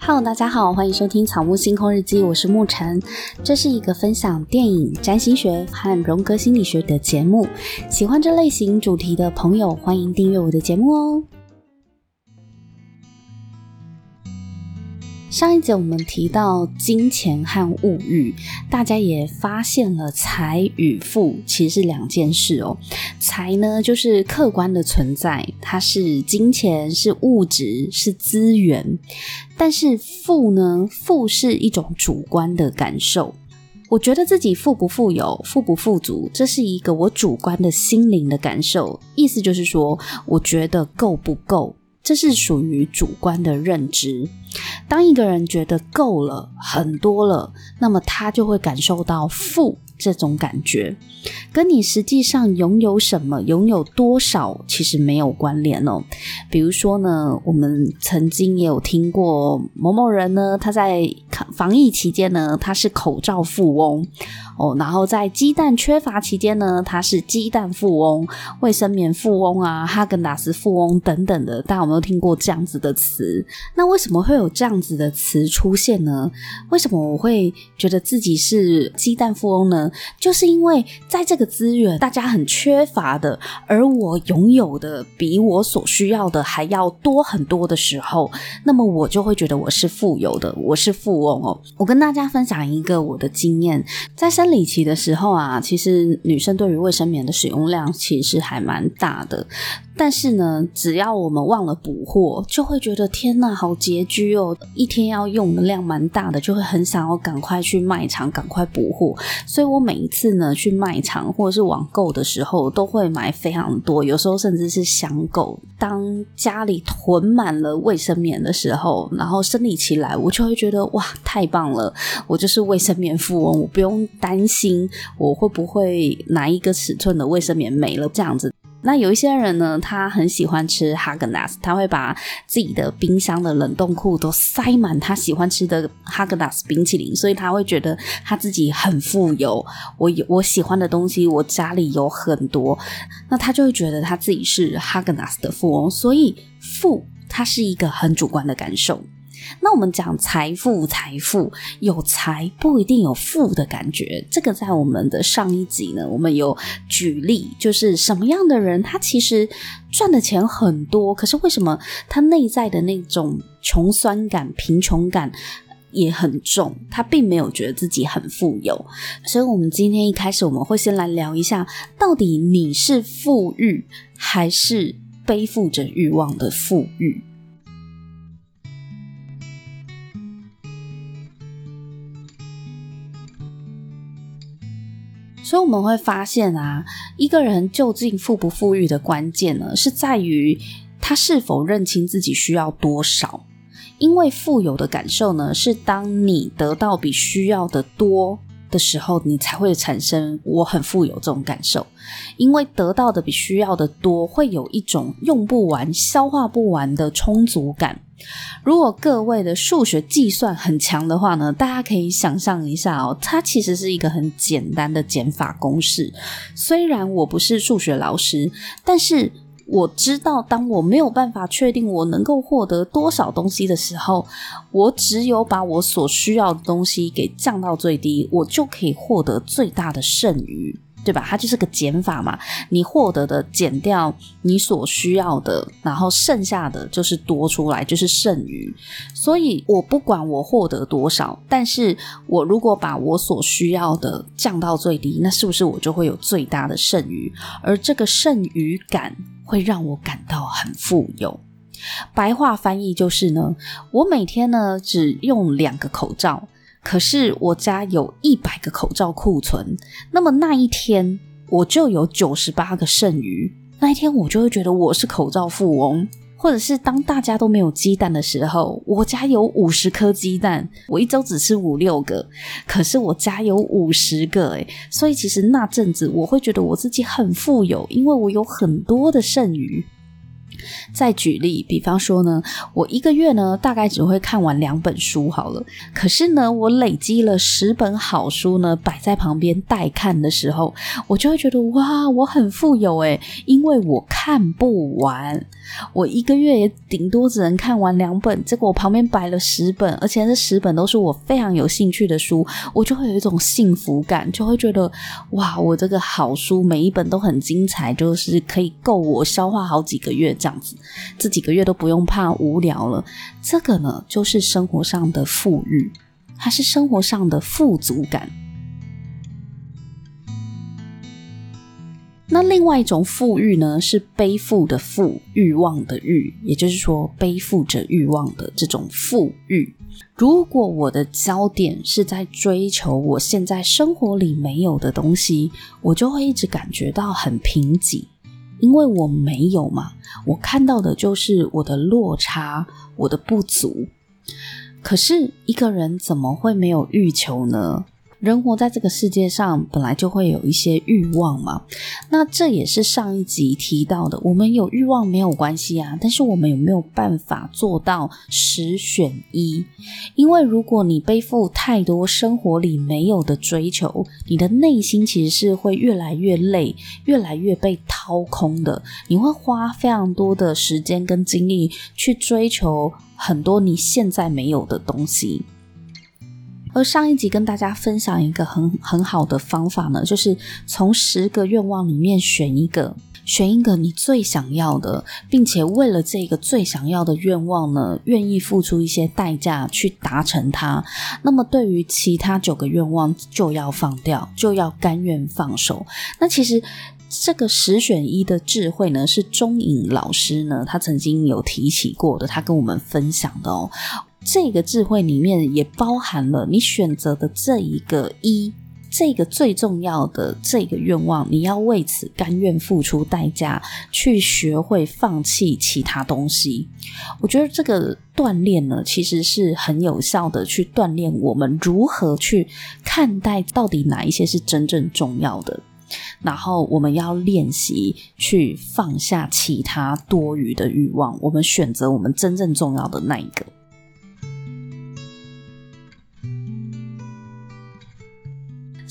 Hello，大家好，欢迎收听《草木星空日记》，我是沐晨。这是一个分享电影、占星学和荣格心理学的节目。喜欢这类型主题的朋友，欢迎订阅我的节目哦。上一节我们提到金钱和物欲，大家也发现了财与富其实是两件事哦。财呢，就是客观的存在，它是金钱，是物质，是资源。但是富呢，富是一种主观的感受。我觉得自己富不富有，富不富足，这是一个我主观的心灵的感受。意思就是说，我觉得够不够。这是属于主观的认知。当一个人觉得够了，很多了，那么他就会感受到富。这种感觉跟你实际上拥有什么、拥有多少其实没有关联哦。比如说呢，我们曾经也有听过某某人呢，他在防疫期间呢，他是口罩富翁哦，然后在鸡蛋缺乏期间呢，他是鸡蛋富翁、卫生棉富翁啊、哈根达斯富翁等等的。大家有没有听过这样子的词？那为什么会有这样子的词出现呢？为什么我会觉得自己是鸡蛋富翁呢？就是因为在这个资源大家很缺乏的，而我拥有的比我所需要的还要多很多的时候，那么我就会觉得我是富有的，我是富翁哦。我跟大家分享一个我的经验，在生理期的时候啊，其实女生对于卫生棉的使用量其实还蛮大的。但是呢，只要我们忘了补货，就会觉得天哪，好拮据哦！一天要用的量蛮大的，就会很想要赶快去卖场赶快补货。所以我每一次呢去卖场或者是网购的时候，都会买非常多，有时候甚至是箱购。当家里囤满了卫生棉的时候，然后生理期来，我就会觉得哇，太棒了！我就是卫生棉富翁，我不用担心我会不会哪一个尺寸的卫生棉没了这样子。那有一些人呢，他很喜欢吃哈根达斯，他会把自己的冰箱的冷冻库都塞满他喜欢吃的哈根达斯冰淇淋，所以他会觉得他自己很富有。我有我喜欢的东西，我家里有很多，那他就会觉得他自己是哈根达斯的富翁。所以富，它是一个很主观的感受。那我们讲财富，财富有财不一定有富的感觉。这个在我们的上一集呢，我们有举例，就是什么样的人他其实赚的钱很多，可是为什么他内在的那种穷酸感、贫穷感也很重？他并没有觉得自己很富有。所以，我们今天一开始我们会先来聊一下，到底你是富裕还是背负着欲望的富裕？所以我们会发现啊，一个人究竟富不富裕的关键呢，是在于他是否认清自己需要多少。因为富有的感受呢，是当你得到比需要的多的时候，你才会产生我很富有这种感受。因为得到的比需要的多，会有一种用不完、消化不完的充足感。如果各位的数学计算很强的话呢，大家可以想象一下哦，它其实是一个很简单的减法公式。虽然我不是数学老师，但是我知道，当我没有办法确定我能够获得多少东西的时候，我只有把我所需要的东西给降到最低，我就可以获得最大的剩余。对吧？它就是个减法嘛，你获得的减掉你所需要的，然后剩下的就是多出来，就是剩余。所以我不管我获得多少，但是我如果把我所需要的降到最低，那是不是我就会有最大的剩余？而这个剩余感会让我感到很富有。白话翻译就是呢，我每天呢只用两个口罩。可是我家有一百个口罩库存，那么那一天我就有九十八个剩余，那一天我就会觉得我是口罩富翁。或者是当大家都没有鸡蛋的时候，我家有五十颗鸡蛋，我一周只吃五六个，可是我家有五十个，诶，所以其实那阵子我会觉得我自己很富有，因为我有很多的剩余。再举例，比方说呢，我一个月呢大概只会看完两本书好了，可是呢，我累积了十本好书呢摆在旁边待看的时候，我就会觉得哇，我很富有诶，因为我看不完，我一个月也顶多只能看完两本，结果我旁边摆了十本，而且这十本都是我非常有兴趣的书，我就会有一种幸福感，就会觉得哇，我这个好书每一本都很精彩，就是可以够我消化好几个月这样子。这几个月都不用怕无聊了，这个呢就是生活上的富裕，它是生活上的富足感。那另外一种富裕呢，是背负的富，欲望的欲，也就是说背负着欲望的这种富裕。如果我的焦点是在追求我现在生活里没有的东西，我就会一直感觉到很贫瘠。因为我没有嘛，我看到的就是我的落差，我的不足。可是一个人怎么会没有欲求呢？人活在这个世界上，本来就会有一些欲望嘛。那这也是上一集提到的，我们有欲望没有关系啊，但是我们有没有办法做到十选一？因为如果你背负太多生活里没有的追求，你的内心其实是会越来越累，越来越被掏空的。你会花非常多的时间跟精力去追求很多你现在没有的东西。而上一集跟大家分享一个很很好的方法呢，就是从十个愿望里面选一个，选一个你最想要的，并且为了这个最想要的愿望呢，愿意付出一些代价去达成它。那么对于其他九个愿望就要放掉，就要甘愿放手。那其实这个十选一的智慧呢，是钟颖老师呢，他曾经有提起过的，他跟我们分享的哦。这个智慧里面也包含了你选择的这一个一，这个最重要的这个愿望，你要为此甘愿付出代价，去学会放弃其他东西。我觉得这个锻炼呢，其实是很有效的，去锻炼我们如何去看待到底哪一些是真正重要的，然后我们要练习去放下其他多余的欲望，我们选择我们真正重要的那一个。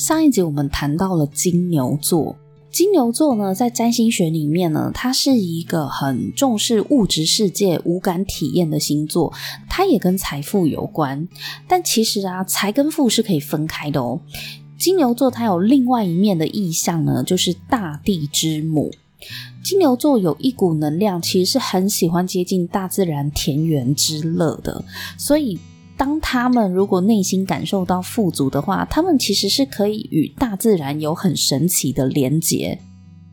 上一集我们谈到了金牛座，金牛座呢，在占星学里面呢，它是一个很重视物质世界、五感体验的星座，它也跟财富有关。但其实啊，财跟富是可以分开的哦。金牛座它有另外一面的意象呢，就是大地之母。金牛座有一股能量，其实是很喜欢接近大自然、田园之乐的，所以。当他们如果内心感受到富足的话，他们其实是可以与大自然有很神奇的连结。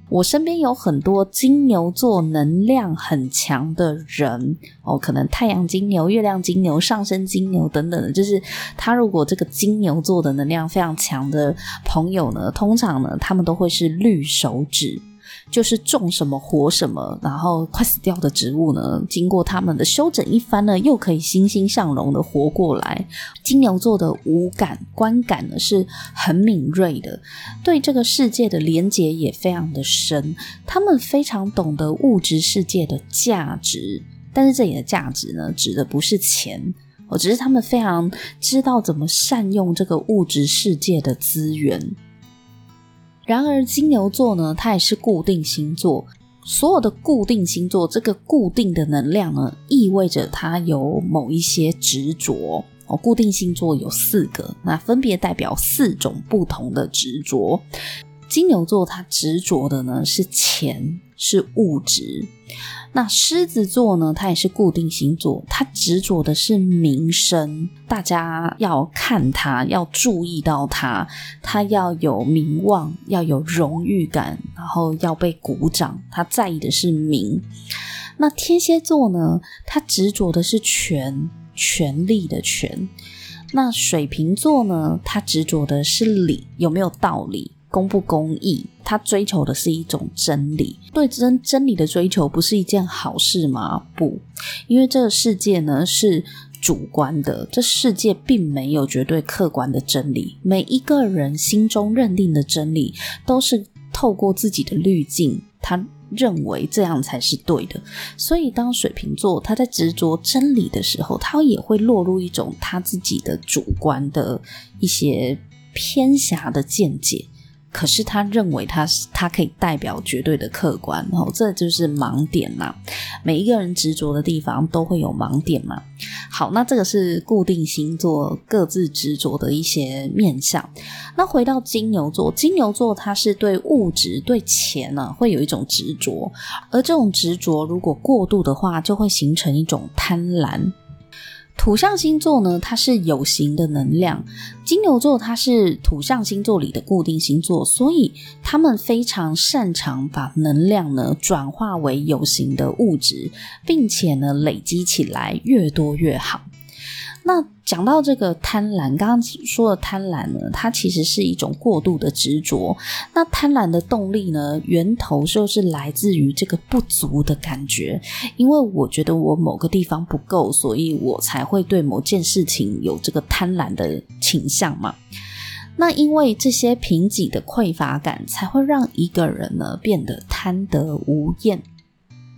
我身边有很多金牛座能量很强的人哦，可能太阳金牛、月亮金牛、上升金牛等等的，就是他如果这个金牛座的能量非常强的朋友呢，通常呢，他们都会是绿手指。就是种什么活什么，然后快死掉的植物呢，经过他们的修整一番呢，又可以欣欣向荣的活过来。金牛座的五感观感呢是很敏锐的，对这个世界的连结也非常的深。他们非常懂得物质世界的价值，但是这里的价值呢，指的不是钱，哦，只是他们非常知道怎么善用这个物质世界的资源。然而，金牛座呢，它也是固定星座。所有的固定星座，这个固定的能量呢，意味着它有某一些执着。哦，固定星座有四个，那分别代表四种不同的执着。金牛座它执着的呢是钱，是物质。那狮子座呢，它也是固定星座，它执着的是名声，大家要看它，要注意到它，它要有名望，要有荣誉感，然后要被鼓掌，它在意的是名。那天蝎座呢，它执着的是权，权力的权。那水瓶座呢，它执着的是理，有没有道理？公不公义？他追求的是一种真理。对真真理的追求不是一件好事吗？不，因为这个世界呢是主观的，这世界并没有绝对客观的真理。每一个人心中认定的真理，都是透过自己的滤镜，他认为这样才是对的。所以，当水瓶座他在执着真理的时候，他也会落入一种他自己的主观的一些偏狭的见解。可是他认为他是他可以代表绝对的客观，哦这就是盲点嘛。每一个人执着的地方都会有盲点嘛。好，那这个是固定星座各自执着的一些面向。那回到金牛座，金牛座它是对物质、对钱呢、啊，会有一种执着，而这种执着如果过度的话，就会形成一种贪婪。土象星座呢，它是有形的能量。金牛座它是土象星座里的固定星座，所以他们非常擅长把能量呢转化为有形的物质，并且呢累积起来越多越好。那讲到这个贪婪，刚刚说的贪婪呢，它其实是一种过度的执着。那贪婪的动力呢，源头就是来自于这个不足的感觉，因为我觉得我某个地方不够，所以我才会对某件事情有这个贪婪的倾向嘛。那因为这些贫瘠的匮乏感，才会让一个人呢变得贪得无厌。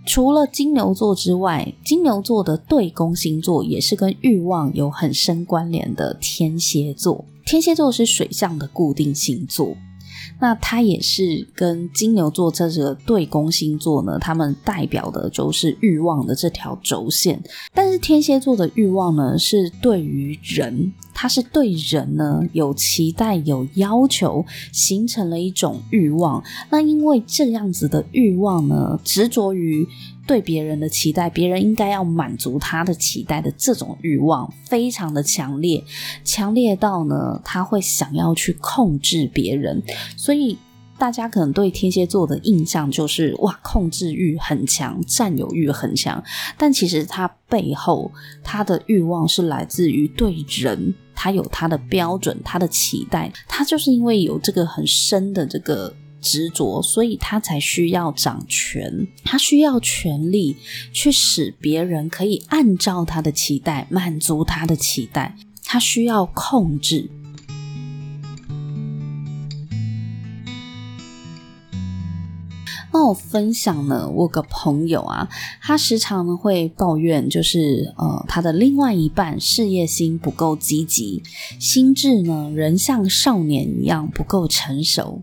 除了金牛座之外，金牛座的对宫星座也是跟欲望有很深关联的天蝎座。天蝎座是水象的固定星座。那它也是跟金牛座这个对宫星座呢，他们代表的就是欲望的这条轴线。但是天蝎座的欲望呢，是对于人，它是对人呢有期待、有要求，形成了一种欲望。那因为这样子的欲望呢，执着于。对别人的期待，别人应该要满足他的期待的这种欲望，非常的强烈，强烈到呢，他会想要去控制别人。所以大家可能对天蝎座的印象就是哇，控制欲很强，占有欲很强。但其实他背后他的欲望是来自于对人，他有他的标准，他的期待。他就是因为有这个很深的这个。执着，所以他才需要掌权，他需要权力去使别人可以按照他的期待满足他的期待，他需要控制。那我分享呢，我个朋友啊，他时常呢会抱怨，就是呃，他的另外一半事业心不够积极，心智呢仍像少年一样不够成熟。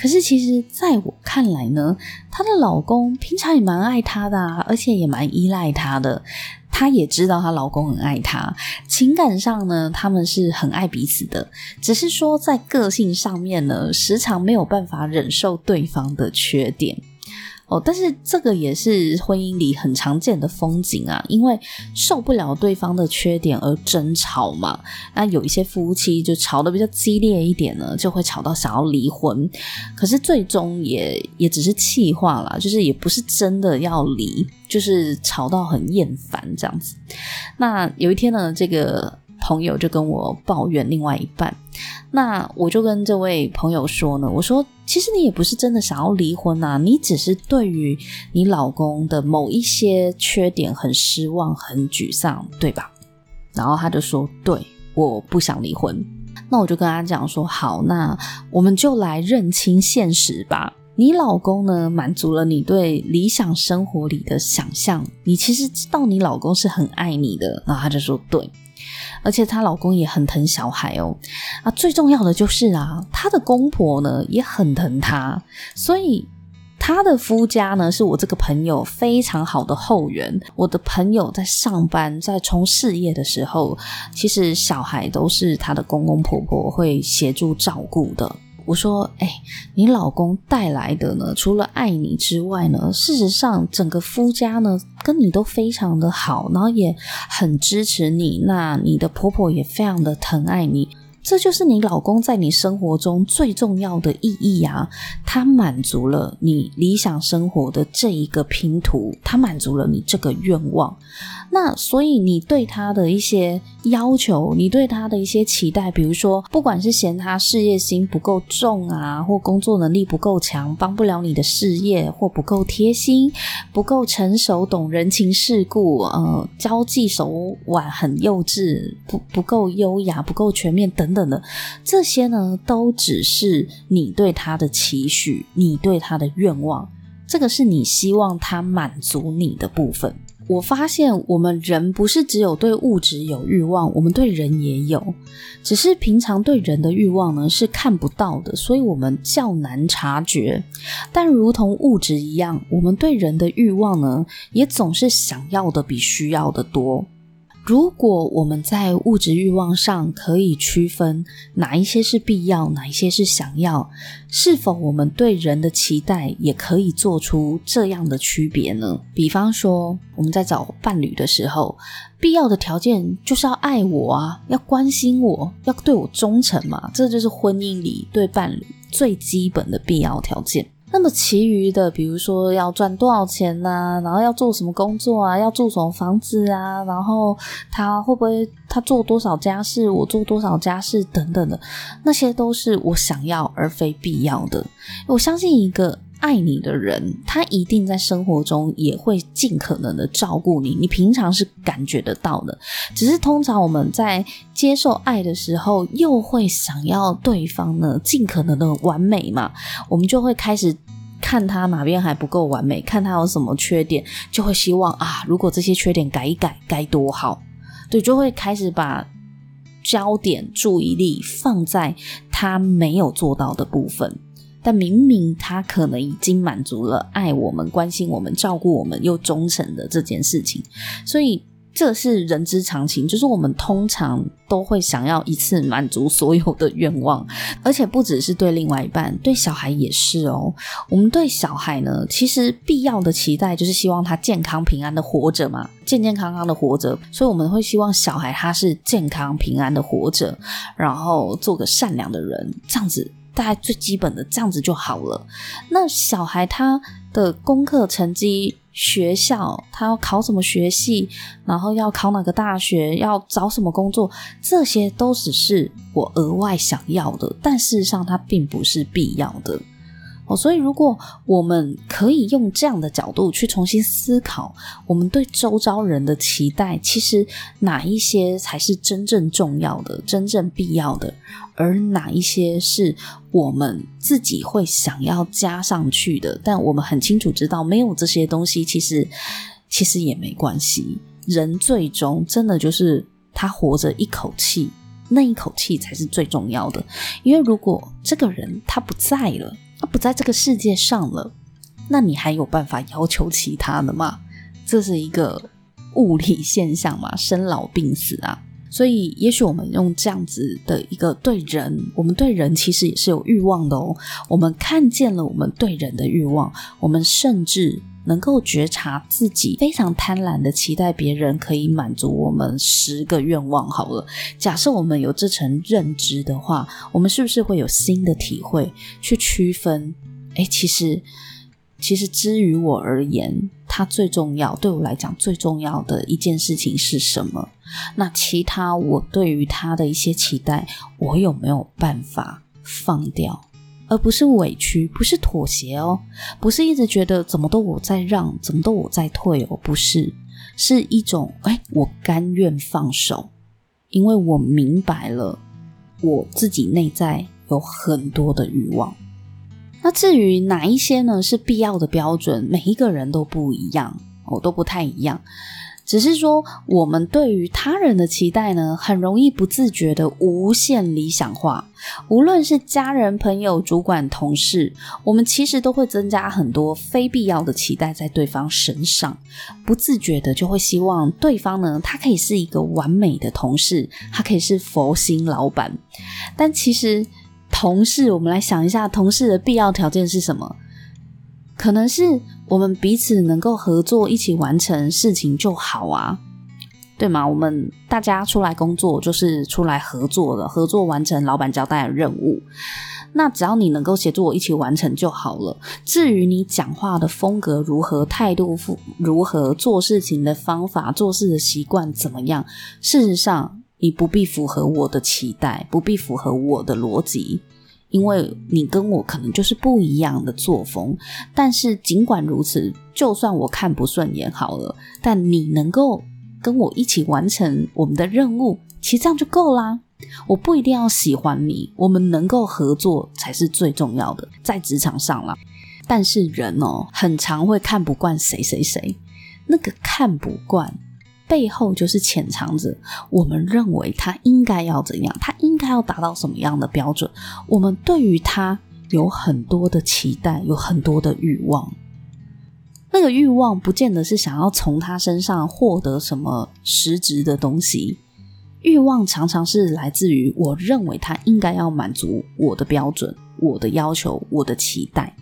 可是其实在我看来呢，她的老公平常也蛮爱她的啊，而且也蛮依赖她的。她也知道她老公很爱她，情感上呢，他们是很爱彼此的，只是说在个性上面呢，时常没有办法忍受对方的缺点。哦，但是这个也是婚姻里很常见的风景啊，因为受不了对方的缺点而争吵嘛。那有一些夫妻就吵得比较激烈一点呢，就会吵到想要离婚。可是最终也也只是气话啦，就是也不是真的要离，就是吵到很厌烦这样子。那有一天呢，这个朋友就跟我抱怨另外一半。那我就跟这位朋友说呢，我说其实你也不是真的想要离婚啊，你只是对于你老公的某一些缺点很失望、很沮丧，对吧？然后他就说，对，我不想离婚。那我就跟他讲说，好，那我们就来认清现实吧。你老公呢，满足了你对理想生活里的想象，你其实知道你老公是很爱你的。然后他就说，对。而且她老公也很疼小孩哦，啊，最重要的就是啊，她的公婆呢也很疼她，所以她的夫家呢是我这个朋友非常好的后援。我的朋友在上班在冲事业的时候，其实小孩都是她的公公婆婆会协助照顾的。我说：“哎，你老公带来的呢？除了爱你之外呢？事实上，整个夫家呢，跟你都非常的好，然后也很支持你。那你的婆婆也非常的疼爱你。”这就是你老公在你生活中最重要的意义啊！他满足了你理想生活的这一个拼图，他满足了你这个愿望。那所以你对他的一些要求，你对他的一些期待，比如说，不管是嫌他事业心不够重啊，或工作能力不够强，帮不了你的事业，或不够贴心，不够成熟，懂人情世故，呃，交际手腕很幼稚，不不够优雅，不够全面等等等的，这些呢，都只是你对他的期许，你对他的愿望。这个是你希望他满足你的部分。我发现我们人不是只有对物质有欲望，我们对人也有，只是平常对人的欲望呢是看不到的，所以我们较难察觉。但如同物质一样，我们对人的欲望呢，也总是想要的比需要的多。如果我们在物质欲望上可以区分哪一些是必要，哪一些是想要，是否我们对人的期待也可以做出这样的区别呢？比方说，我们在找伴侣的时候，必要的条件就是要爱我啊，要关心我，要对我忠诚嘛，这就是婚姻里对伴侣最基本的必要条件。那么其余的，比如说要赚多少钱啊，然后要做什么工作啊，要住什么房子啊，然后他会不会他做多少家事，我做多少家事等等的，那些都是我想要而非必要的。我相信一个。爱你的人，他一定在生活中也会尽可能的照顾你。你平常是感觉得到的，只是通常我们在接受爱的时候，又会想要对方呢尽可能的完美嘛。我们就会开始看他哪边还不够完美，看他有什么缺点，就会希望啊，如果这些缺点改一改，该多好。对，就会开始把焦点、注意力放在他没有做到的部分。但明明他可能已经满足了爱我们、关心我们、照顾我们又忠诚的这件事情，所以这是人之常情，就是我们通常都会想要一次满足所有的愿望，而且不只是对另外一半，对小孩也是哦。我们对小孩呢，其实必要的期待就是希望他健康平安的活着嘛，健健康康的活着，所以我们会希望小孩他是健康平安的活着，然后做个善良的人，这样子。大概最基本的这样子就好了。那小孩他的功课成绩、学校他要考什么学系，然后要考哪个大学，要找什么工作，这些都只是我额外想要的，但事实上它并不是必要的。哦，所以如果我们可以用这样的角度去重新思考，我们对周遭人的期待，其实哪一些才是真正重要的、真正必要的，而哪一些是我们自己会想要加上去的？但我们很清楚知道，没有这些东西，其实其实也没关系。人最终真的就是他活着一口气，那一口气才是最重要的。因为如果这个人他不在了，不在这个世界上了，那你还有办法要求其他的吗？这是一个物理现象嘛，生老病死啊。所以，也许我们用这样子的一个对人，我们对人其实也是有欲望的哦。我们看见了我们对人的欲望，我们甚至能够觉察自己非常贪婪的期待别人可以满足我们十个愿望。好了，假设我们有这层认知的话，我们是不是会有新的体会去区分？诶，其实，其实，之于我而言，它最重要，对我来讲最重要的一件事情是什么？那其他我对于他的一些期待，我有没有办法放掉？而不是委屈，不是妥协哦，不是一直觉得怎么都我在让，怎么都我在退哦，不是，是一种哎，我甘愿放手，因为我明白了我自己内在有很多的欲望。那至于哪一些呢？是必要的标准，每一个人都不一样，哦，都不太一样。只是说，我们对于他人的期待呢，很容易不自觉的无限理想化。无论是家人、朋友、主管、同事，我们其实都会增加很多非必要的期待在对方身上。不自觉的就会希望对方呢，他可以是一个完美的同事，他可以是佛心老板。但其实，同事，我们来想一下，同事的必要条件是什么？可能是我们彼此能够合作，一起完成事情就好啊，对吗？我们大家出来工作就是出来合作的，合作完成老板交代的任务。那只要你能够协助我一起完成就好了。至于你讲话的风格如何，态度如何，做事情的方法，做事的习惯怎么样，事实上你不必符合我的期待，不必符合我的逻辑。因为你跟我可能就是不一样的作风，但是尽管如此，就算我看不顺眼好了，但你能够跟我一起完成我们的任务，其实这样就够啦。我不一定要喜欢你，我们能够合作才是最重要的，在职场上啦。但是人哦，很常会看不惯谁谁谁，那个看不惯背后就是潜藏着我们认为他应该要怎样，他应该要达到什么样的标准，我们对于他有很多的期待，有很多的欲望。那个欲望不见得是想要从他身上获得什么实质的东西，欲望常常是来自于我认为他应该要满足我的标准、我的要求、我的期待。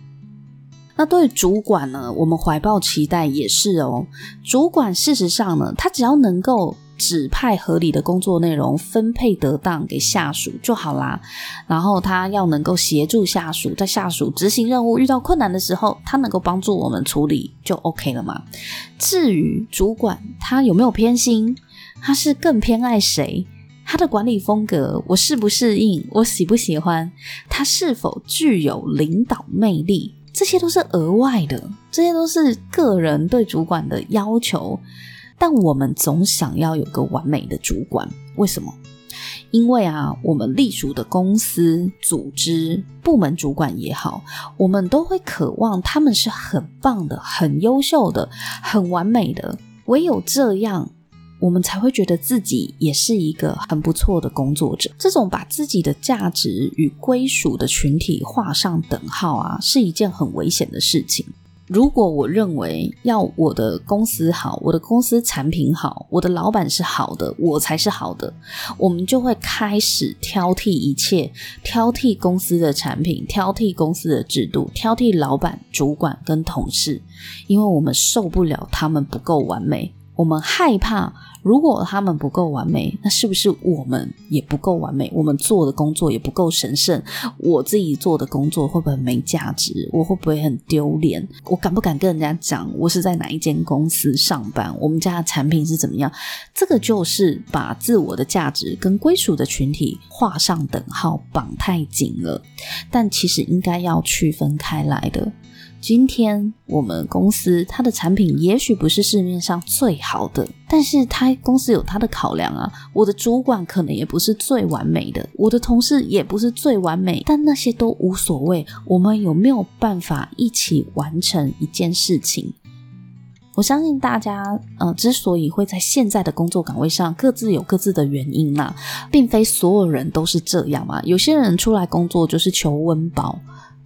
那对主管呢，我们怀抱期待也是哦。主管事实上呢，他只要能够。指派合理的工作内容分配得当给下属就好啦。然后他要能够协助下属，在下属执行任务遇到困难的时候，他能够帮助我们处理就 OK 了嘛。至于主管他有没有偏心，他是更偏爱谁，他的管理风格我适不适应，我喜不喜欢，他是否具有领导魅力，这些都是额外的，这些都是个人对主管的要求。但我们总想要有个完美的主管，为什么？因为啊，我们隶属的公司、组织、部门主管也好，我们都会渴望他们是很棒的、很优秀的、很完美的。唯有这样，我们才会觉得自己也是一个很不错的工作者。这种把自己的价值与归属的群体画上等号啊，是一件很危险的事情。如果我认为要我的公司好，我的公司产品好，我的老板是好的，我才是好的，我们就会开始挑剔一切，挑剔公司的产品，挑剔公司的制度，挑剔老板、主管跟同事，因为我们受不了他们不够完美，我们害怕。如果他们不够完美，那是不是我们也不够完美？我们做的工作也不够神圣？我自己做的工作会不会没价值？我会不会很丢脸？我敢不敢跟人家讲我是在哪一间公司上班？我们家的产品是怎么样？这个就是把自我的价值跟归属的群体画上等号，绑太紧了。但其实应该要区分开来的。今天我们公司它的产品也许不是市面上最好的，但是他公司有他的考量啊。我的主管可能也不是最完美的，我的同事也不是最完美，但那些都无所谓。我们有没有办法一起完成一件事情？我相信大家，呃，之所以会在现在的工作岗位上各自有各自的原因嘛，并非所有人都是这样嘛。有些人出来工作就是求温饱。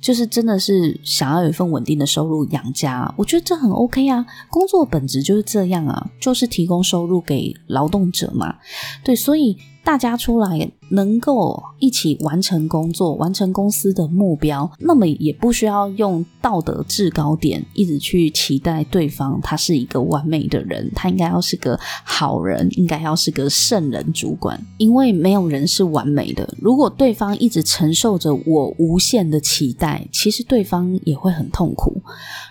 就是真的是想要有一份稳定的收入养家，我觉得这很 OK 啊。工作本质就是这样啊，就是提供收入给劳动者嘛。对，所以。大家出来能够一起完成工作，完成公司的目标，那么也不需要用道德制高点一直去期待对方他是一个完美的人，他应该要是个好人，应该要是个圣人主管，因为没有人是完美的。如果对方一直承受着我无限的期待，其实对方也会很痛苦，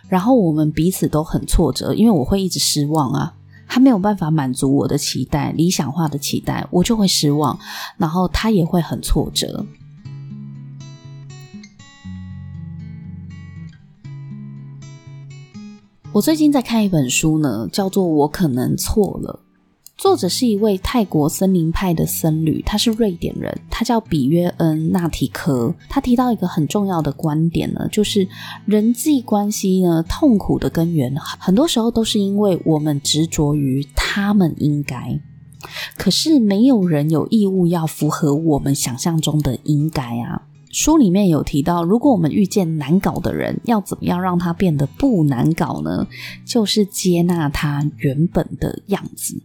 然后我们彼此都很挫折，因为我会一直失望啊。没有办法满足我的期待，理想化的期待，我就会失望，然后他也会很挫折。我最近在看一本书呢，叫做《我可能错了》。作者是一位泰国森林派的僧侣，他是瑞典人，他叫比约恩纳提科。他提到一个很重要的观点呢，就是人际关系呢，痛苦的根源很多时候都是因为我们执着于他们应该，可是没有人有义务要符合我们想象中的应该啊。书里面有提到，如果我们遇见难搞的人，要怎么样让他变得不难搞呢？就是接纳他原本的样子。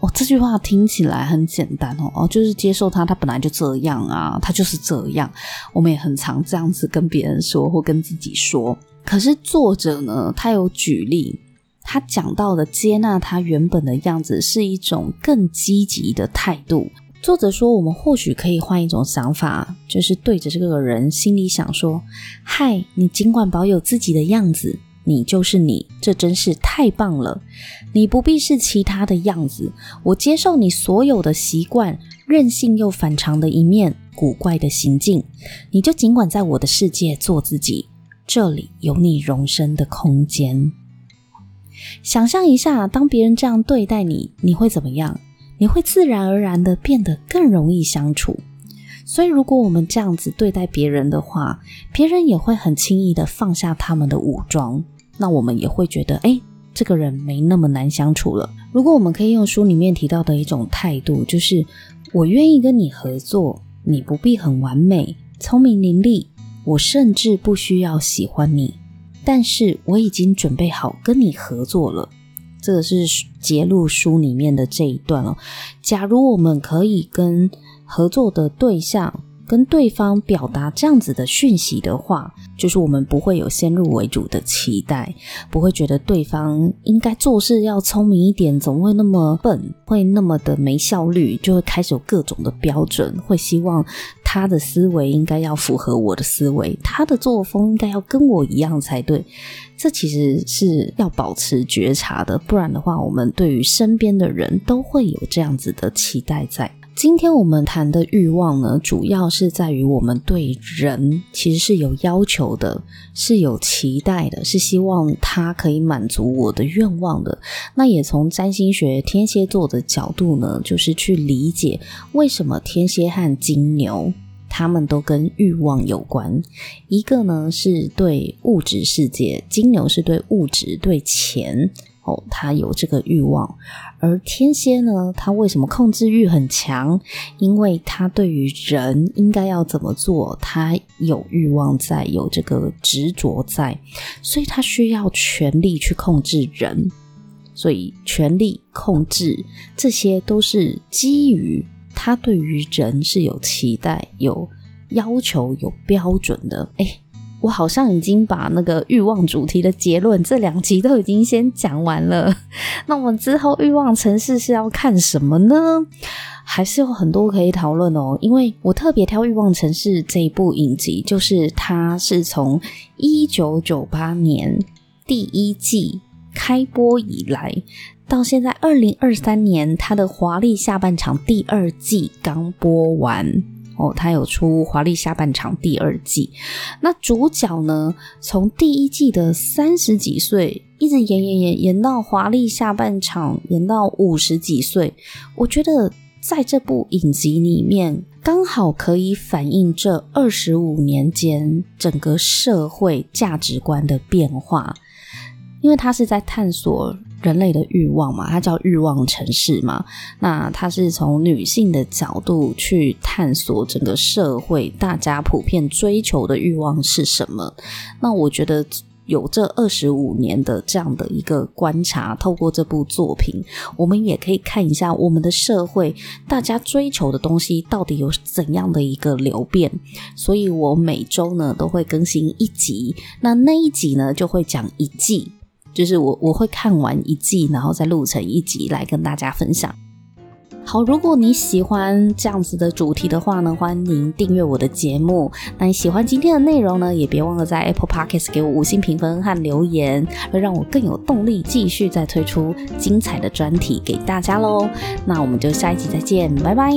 哦，这句话听起来很简单哦，哦，就是接受他，他本来就这样啊，他就是这样。我们也很常这样子跟别人说，或跟自己说。可是作者呢，他有举例，他讲到的接纳他原本的样子是一种更积极的态度。作者说，我们或许可以换一种想法，就是对着这个人心里想说：“嗨，你尽管保有自己的样子。”你就是你，这真是太棒了！你不必是其他的样子，我接受你所有的习惯、任性又反常的一面、古怪的行径。你就尽管在我的世界做自己，这里有你容身的空间。想象一下，当别人这样对待你，你会怎么样？你会自然而然地变得更容易相处。所以，如果我们这样子对待别人的话，别人也会很轻易的放下他们的武装，那我们也会觉得，哎，这个人没那么难相处了。如果我们可以用书里面提到的一种态度，就是我愿意跟你合作，你不必很完美、聪明伶俐，我甚至不需要喜欢你，但是我已经准备好跟你合作了。这个是揭露书里面的这一段哦。假如我们可以跟合作的对象，跟对方表达这样子的讯息的话，就是我们不会有先入为主的期待，不会觉得对方应该做事要聪明一点，怎么会那么笨，会那么的没效率，就会开始有各种的标准，会希望他的思维应该要符合我的思维，他的作风应该要跟我一样才对。这其实是要保持觉察的，不然的话，我们对于身边的人都会有这样子的期待在。今天我们谈的欲望呢，主要是在于我们对人其实是有要求的，是有期待的，是希望他可以满足我的愿望的。那也从占星学天蝎座的角度呢，就是去理解为什么天蝎和金牛他们都跟欲望有关。一个呢是对物质世界，金牛是对物质、对钱。他有这个欲望，而天蝎呢，他为什么控制欲很强？因为他对于人应该要怎么做，他有欲望在，有这个执着在，所以他需要权力去控制人。所以权力控制这些都是基于他对于人是有期待、有要求、有标准的。诶我好像已经把那个欲望主题的结论，这两集都已经先讲完了。那我们之后欲望城市是要看什么呢？还是有很多可以讨论哦。因为我特别挑欲望城市这一部影集，就是它是从一九九八年第一季开播以来，到现在二零二三年，它的华丽下半场第二季刚播完。哦，他有出《华丽下半场》第二季，那主角呢，从第一季的三十几岁，一直演演演演到《华丽下半场》，演到五十几岁。我觉得在这部影集里面，刚好可以反映这二十五年间整个社会价值观的变化，因为他是在探索。人类的欲望嘛，它叫欲望城市嘛。那它是从女性的角度去探索整个社会，大家普遍追求的欲望是什么？那我觉得有这二十五年的这样的一个观察，透过这部作品，我们也可以看一下我们的社会，大家追求的东西到底有怎样的一个流变。所以我每周呢都会更新一集，那那一集呢就会讲一季。就是我我会看完一季，然后再录成一集来跟大家分享。好，如果你喜欢这样子的主题的话呢，欢迎订阅我的节目。那你喜欢今天的内容呢，也别忘了在 Apple Podcast 给我五星评分和留言，会让我更有动力继续再推出精彩的专题给大家喽。那我们就下一集再见，拜拜。